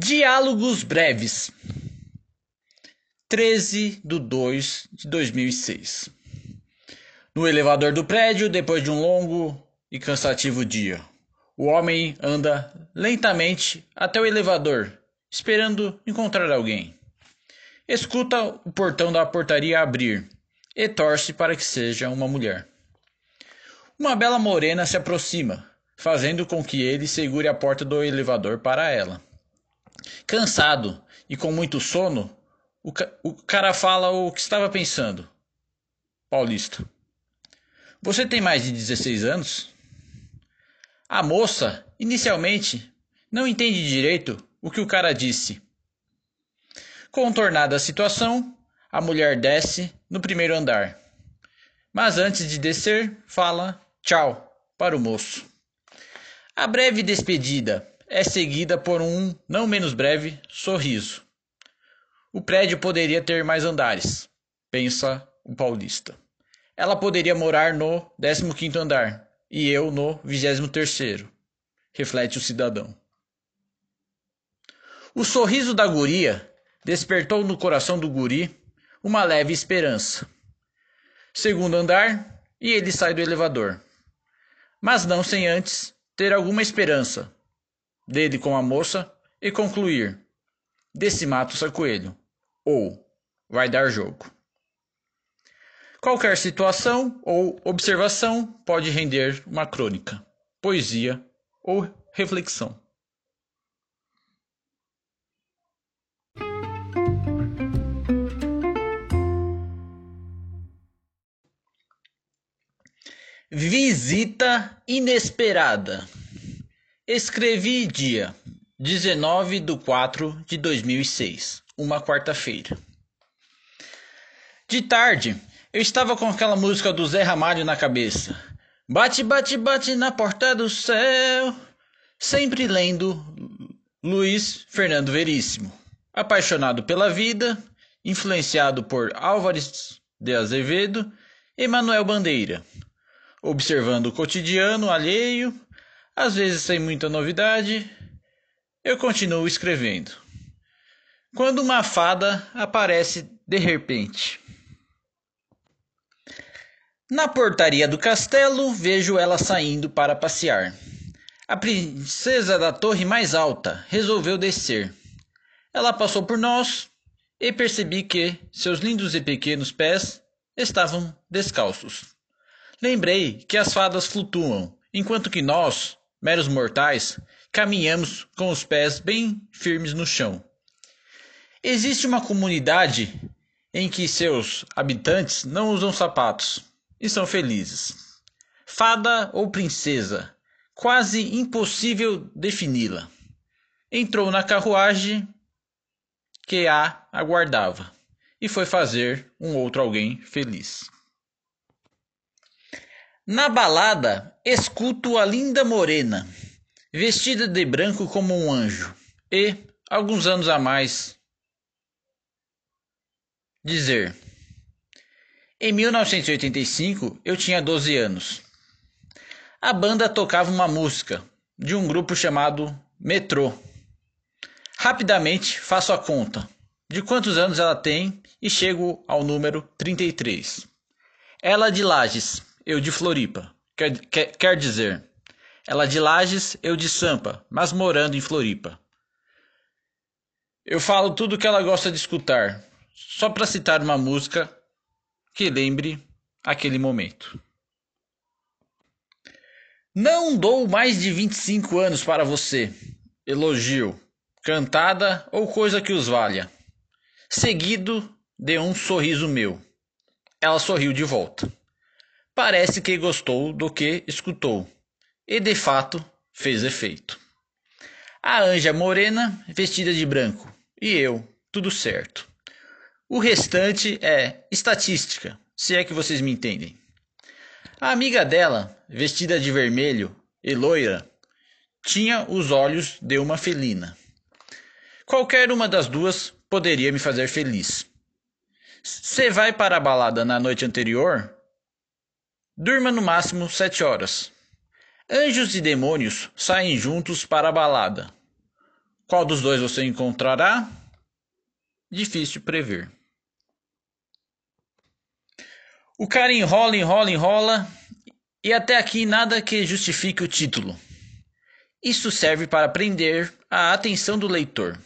Diálogos breves. 13 de 2 de 2006. No elevador do prédio, depois de um longo e cansativo dia, o homem anda lentamente até o elevador, esperando encontrar alguém. Escuta o portão da portaria abrir e torce para que seja uma mulher. Uma bela morena se aproxima, fazendo com que ele segure a porta do elevador para ela. Cansado e com muito sono, o, ca o cara fala o que estava pensando. Paulista. Você tem mais de 16 anos? A moça, inicialmente, não entende direito o que o cara disse. Contornada a situação, a mulher desce no primeiro andar. Mas antes de descer, fala tchau para o moço. A breve despedida é seguida por um não menos breve sorriso. O prédio poderia ter mais andares, pensa o paulista. Ela poderia morar no 15º andar e eu no 23º, reflete o cidadão. O sorriso da guria despertou no coração do guri uma leve esperança. Segundo andar, e ele sai do elevador. Mas não sem antes ter alguma esperança dele com a moça e concluir: desse mato sai coelho, ou vai dar jogo. Qualquer situação ou observação pode render uma crônica, poesia ou reflexão. Visita inesperada. Escrevi dia 19 de 4 de 2006, uma quarta-feira. De tarde, eu estava com aquela música do Zé Ramalho na cabeça. Bate, bate, bate na porta do céu. Sempre lendo Luiz Fernando Veríssimo. Apaixonado pela vida, influenciado por Álvares de Azevedo e Manuel Bandeira. Observando o cotidiano alheio às vezes sem muita novidade, eu continuo escrevendo. Quando uma fada aparece de repente. Na portaria do castelo, vejo ela saindo para passear. A princesa da torre mais alta resolveu descer. Ela passou por nós e percebi que seus lindos e pequenos pés estavam descalços. Lembrei que as fadas flutuam, enquanto que nós, meros mortais, caminhamos com os pés bem firmes no chão. Existe uma comunidade em que seus habitantes não usam sapatos e são felizes. Fada ou princesa, quase impossível defini-la. Entrou na carruagem que a aguardava e foi fazer um outro alguém feliz. Na balada, escuto a linda morena, vestida de branco como um anjo, e, alguns anos a mais, dizer: Em 1985 eu tinha 12 anos. A banda tocava uma música de um grupo chamado Metrô. Rapidamente faço a conta de quantos anos ela tem e chego ao número 33. Ela de Lages eu de Floripa. Quer, quer, quer dizer, ela de Lages, eu de Sampa, mas morando em Floripa. Eu falo tudo o que ela gosta de escutar, só para citar uma música que lembre aquele momento. Não dou mais de 25 anos para você. Elogio, cantada ou coisa que os valha. Seguido de um sorriso meu. Ela sorriu de volta. Parece que gostou do que escutou, e de fato fez efeito. A anja morena, vestida de branco, e eu, tudo certo. O restante é estatística, se é que vocês me entendem. A amiga dela, vestida de vermelho e loira, tinha os olhos de uma felina. Qualquer uma das duas poderia me fazer feliz. Se vai para a balada na noite anterior, Durma no máximo sete horas. Anjos e demônios saem juntos para a balada. Qual dos dois você encontrará? Difícil prever. O cara enrola, enrola, enrola e até aqui nada que justifique o título. Isso serve para prender a atenção do leitor.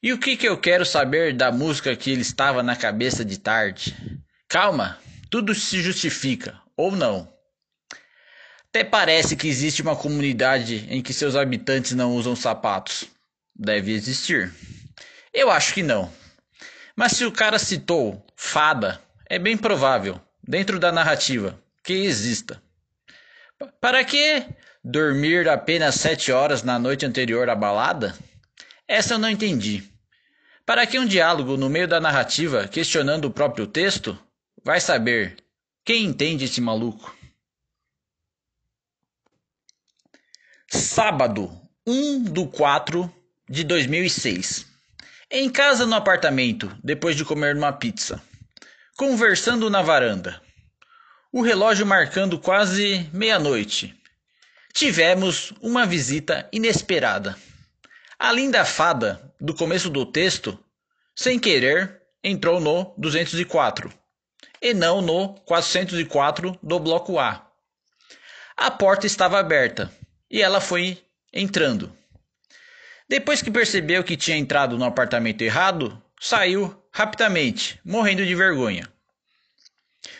E o que, que eu quero saber da música que ele estava na cabeça de tarde? Calma, tudo se justifica, ou não. Até parece que existe uma comunidade em que seus habitantes não usam sapatos. Deve existir. Eu acho que não. Mas se o cara citou fada, é bem provável, dentro da narrativa, que exista. Para que dormir apenas sete horas na noite anterior à balada? Essa eu não entendi. Para que um diálogo no meio da narrativa questionando o próprio texto? Vai saber. Quem entende esse maluco? Sábado, 1 do 4 de 2006. Em casa no apartamento, depois de comer uma pizza. Conversando na varanda. O relógio marcando quase meia-noite. Tivemos uma visita inesperada. A linda fada do começo do texto, sem querer, entrou no 204 e não no 404 do bloco A. A porta estava aberta e ela foi entrando. Depois que percebeu que tinha entrado no apartamento errado, saiu rapidamente, morrendo de vergonha.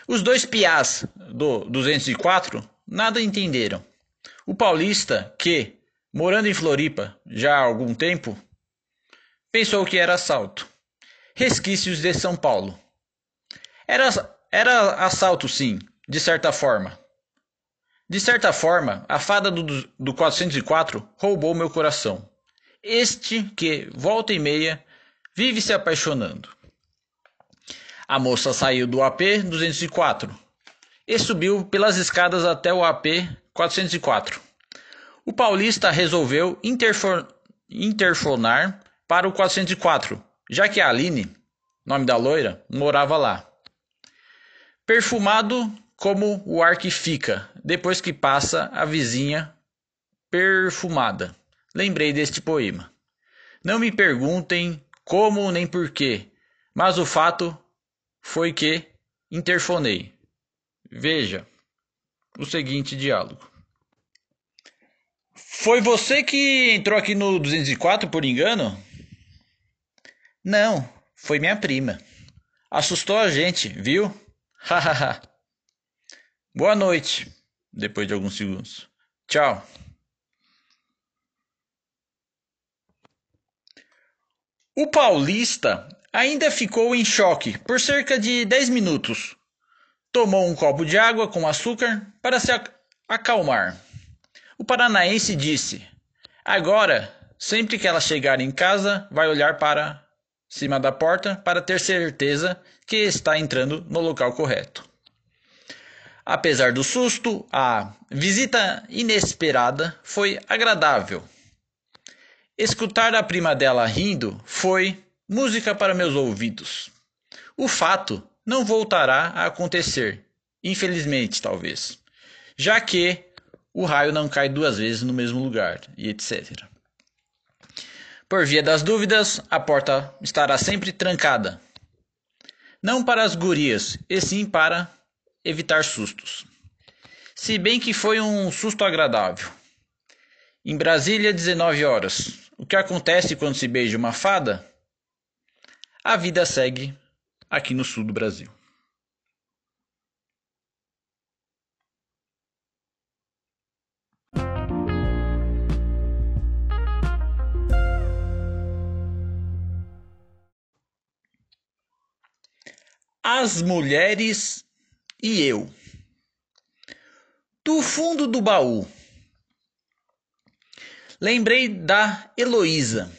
Os dois piás do 204 nada entenderam. O paulista, que, morando em Floripa já há algum tempo, pensou que era assalto. Resquícios de São Paulo. Era, era assalto, sim, de certa forma. De certa forma, a fada do, do 404 roubou meu coração. Este que, volta e meia, vive se apaixonando. A moça saiu do AP 204 e subiu pelas escadas até o AP 404. O paulista resolveu interfonar para o 404, já que a Aline, nome da loira, morava lá. Perfumado como o ar que fica depois que passa a vizinha perfumada. Lembrei deste poema. Não me perguntem como nem porquê, mas o fato foi que interfonei. Veja o seguinte diálogo. Foi você que entrou aqui no 204 por engano? Não, foi minha prima. Assustou a gente, viu? Hahaha. Boa noite. Depois de alguns segundos. Tchau. O paulista ainda ficou em choque por cerca de 10 minutos. Tomou um copo de água com açúcar para se acalmar. O paranaense disse: Agora, sempre que ela chegar em casa, vai olhar para cima da porta para ter certeza que está entrando no local correto. Apesar do susto, a visita inesperada foi agradável. Escutar a prima dela rindo foi música para meus ouvidos. O fato não voltará a acontecer, infelizmente, talvez, já que o raio não cai duas vezes no mesmo lugar e etc. Por via das dúvidas, a porta estará sempre trancada. Não para as gurias, e sim para evitar sustos. Se bem que foi um susto agradável. Em Brasília, 19 horas. O que acontece quando se beija uma fada? A vida segue aqui no sul do Brasil. As mulheres e eu. Do fundo do baú. Lembrei da Heloísa,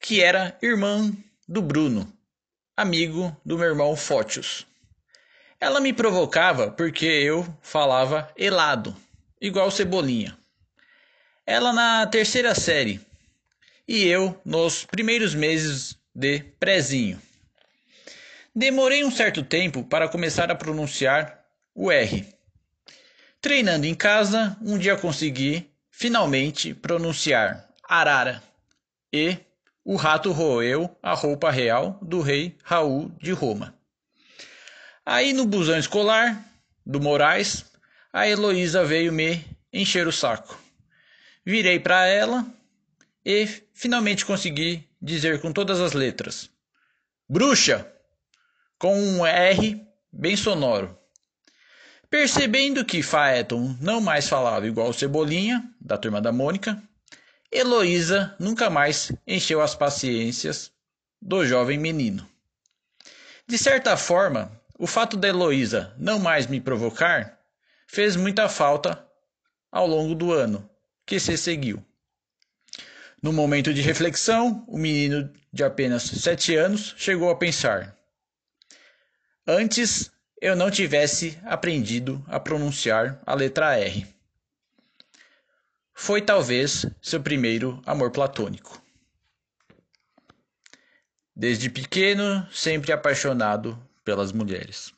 que era irmã do Bruno, amigo do meu irmão Fótios. Ela me provocava porque eu falava helado, igual cebolinha. Ela na terceira série e eu nos primeiros meses de prezinho. Demorei um certo tempo para começar a pronunciar o R. Treinando em casa, um dia consegui finalmente pronunciar arara E o rato roeu a roupa real do rei Raul de Roma. Aí no busão escolar do Moraes, a Heloísa veio me encher o saco. Virei para ela e finalmente consegui dizer com todas as letras: Bruxa! Com um R bem sonoro. Percebendo que Faeton não mais falava igual Cebolinha, da turma da Mônica, Heloísa nunca mais encheu as paciências do jovem menino. De certa forma, o fato da Heloísa não mais me provocar fez muita falta ao longo do ano que se seguiu. No momento de reflexão, o menino de apenas sete anos chegou a pensar: Antes eu não tivesse aprendido a pronunciar a letra R. Foi talvez seu primeiro amor platônico. Desde pequeno, sempre apaixonado pelas mulheres.